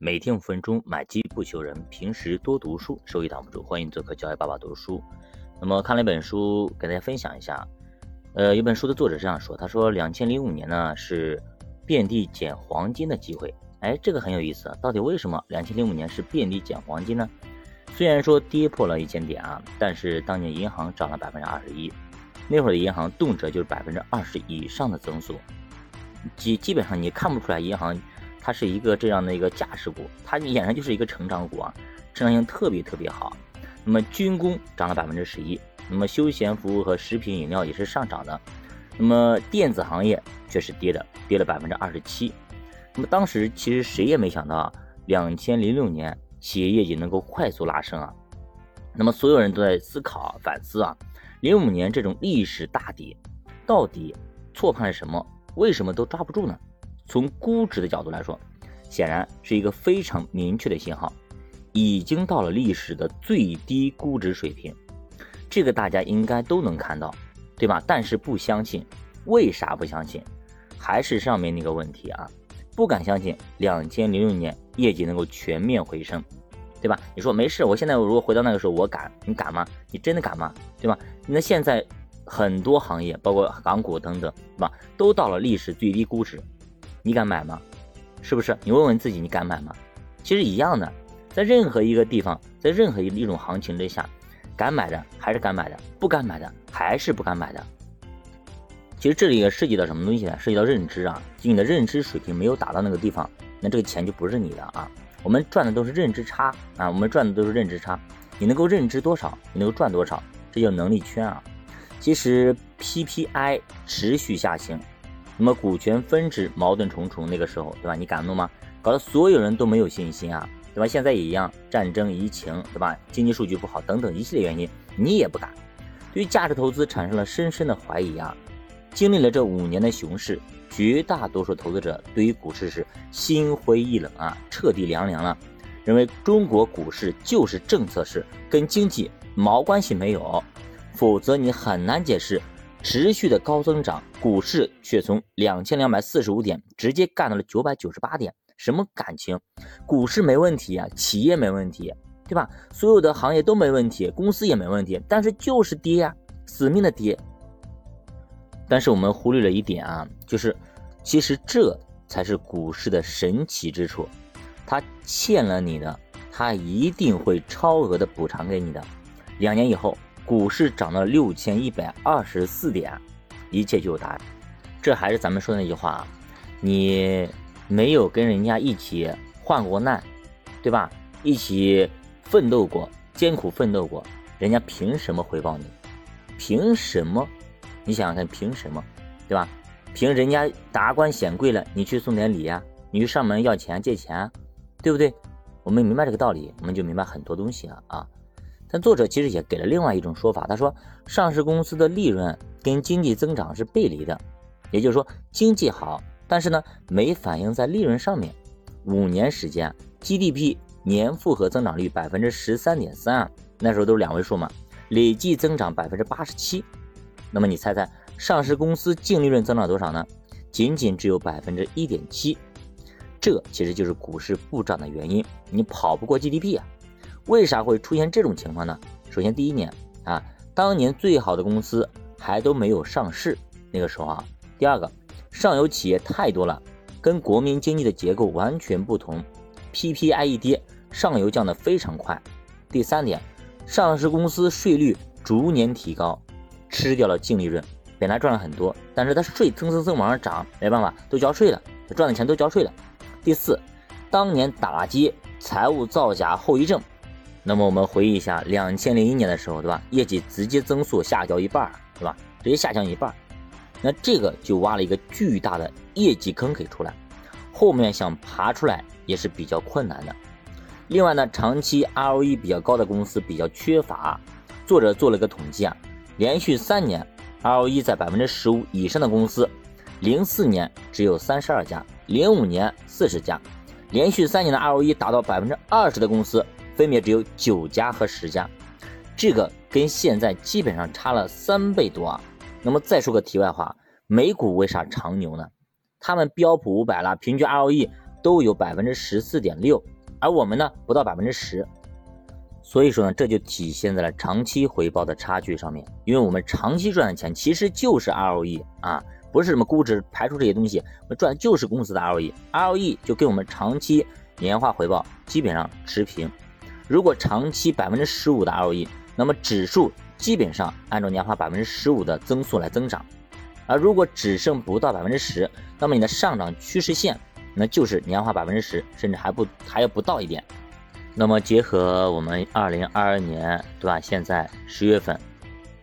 每天五分钟，买基不求人，平时多读书，收益挡不住。欢迎做客教育爸爸读书。那么看了一本书，给大家分享一下。呃，有本书的作者这样说，他说，两千零五年呢是遍地捡黄金的机会。哎，这个很有意思。到底为什么两千零五年是遍地捡黄金呢？虽然说跌破了一千点啊，但是当年银行涨了百分之二十一，那会儿的银行动辄就是百分之二十以上的增速，基基本上你看不出来银行。它是一个这样的一个价值股，它俨然就是一个成长股啊，成长性特别特别好。那么军工涨了百分之十一，那么休闲服务和食品饮料也是上涨的，那么电子行业却是跌的，跌了百分之二十七。那么当时其实谁也没想到，两千零六年企业业绩能够快速拉升啊。那么所有人都在思考反思啊，零五年这种历史大底，到底错判了什么？为什么都抓不住呢？从估值的角度来说，显然是一个非常明确的信号，已经到了历史的最低估值水平，这个大家应该都能看到，对吧？但是不相信，为啥不相信？还是上面那个问题啊，不敢相信两千零六年业绩能够全面回升，对吧？你说没事，我现在如果回到那个时候，我敢，你敢吗？你真的敢吗？对吧？那现在很多行业，包括港股等等，对吧？都到了历史最低估值。你敢买吗？是不是？你问问自己，你敢买吗？其实一样的，在任何一个地方，在任何一一种行情之下，敢买的还是敢买的，不敢买的还是不敢买的。其实这里也涉及到什么东西呢？涉及到认知啊，就你的认知水平没有达到那个地方，那这个钱就不是你的啊。我们赚的都是认知差啊，我们赚的都是认知差。你能够认知多少，你能够赚多少，这叫能力圈啊。其实 PPI 持续下行。那么股权分值矛盾重重，那个时候，对吧？你敢弄吗？搞得所有人都没有信心啊，对吧？现在也一样，战争、疫情，对吧？经济数据不好等等一系列原因，你也不敢，对于价值投资产生了深深的怀疑啊。经历了这五年的熊市，绝大多数投资者对于股市是心灰意冷啊，彻底凉凉了，认为中国股市就是政策市，跟经济毛关系没有，否则你很难解释。持续的高增长，股市却从两千两百四十五点直接干到了九百九十八点，什么感情？股市没问题啊，企业没问题，对吧？所有的行业都没问题，公司也没问题，但是就是跌呀，死命的跌。但是我们忽略了一点啊，就是其实这才是股市的神奇之处，它欠了你的，它一定会超额的补偿给你的，两年以后。股市涨到六千一百二十四点，一切就有答案。这还是咱们说的那句话啊，你没有跟人家一起患过难，对吧？一起奋斗过，艰苦奋斗过，人家凭什么回报你？凭什么？你想想看，凭什么？对吧？凭人家达官显贵了，你去送点礼呀？你去上门要钱借钱，对不对？我们明白这个道理，我们就明白很多东西了啊。但作者其实也给了另外一种说法，他说，上市公司的利润跟经济增长是背离的，也就是说，经济好，但是呢，没反映在利润上面。五年时间，GDP 年复合增长率百分之十三点三，那时候都是两位数嘛，累计增长百分之八十七。那么你猜猜，上市公司净利润增长多少呢？仅仅只有百分之一点七。这其实就是股市不涨的原因，你跑不过 GDP 啊。为啥会出现这种情况呢？首先，第一年啊，当年最好的公司还都没有上市，那个时候啊。第二个，上游企业太多了，跟国民经济的结构完全不同，PPI 一跌，上游降得非常快。第三点，上市公司税率逐年提高，吃掉了净利润，本来赚了很多，但是它税蹭蹭蹭往上涨，没办法，都交税了，赚的钱都交税了。第四，当年打击财务造假后遗症。那么我们回忆一下，两千零一年的时候，对吧？业绩直接增速下降一半，对吧？直接下降一半，那这个就挖了一个巨大的业绩坑给出来，后面想爬出来也是比较困难的。另外呢，长期 ROE 比较高的公司比较缺乏。作者做了个统计啊，连续三年 ROE 在百分之十五以上的公司，零四年只有三十二家，零五年四十家，连续三年的 ROE 达到百分之二十的公司。分别只有九家和十家，这个跟现在基本上差了三倍多啊。那么再说个题外话，美股为啥长牛呢？他们标普五百啦，平均 ROE 都有百分之十四点六，而我们呢不到百分之十。所以说呢，这就体现在了长期回报的差距上面。因为我们长期赚的钱其实就是 ROE 啊，不是什么估值，排除这些东西，我们赚的就是公司的 ROE，ROE 就跟我们长期年化回报基本上持平。如果长期百分之十五的 ROE，那么指数基本上按照年化百分之十五的增速来增长。而如果只剩不到百分之十，那么你的上涨趋势线那就是年化百分之十，甚至还不还要不到一点。那么结合我们二零二二年，对吧？现在十月份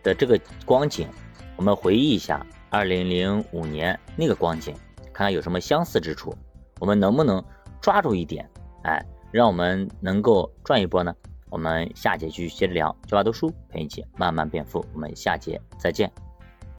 的这个光景，我们回忆一下二零零五年那个光景，看看有什么相似之处，我们能不能抓住一点？哎，让我们能够赚一波呢？我们下节继续接着聊，教爸读书陪你一起慢慢变富，我们下节再见。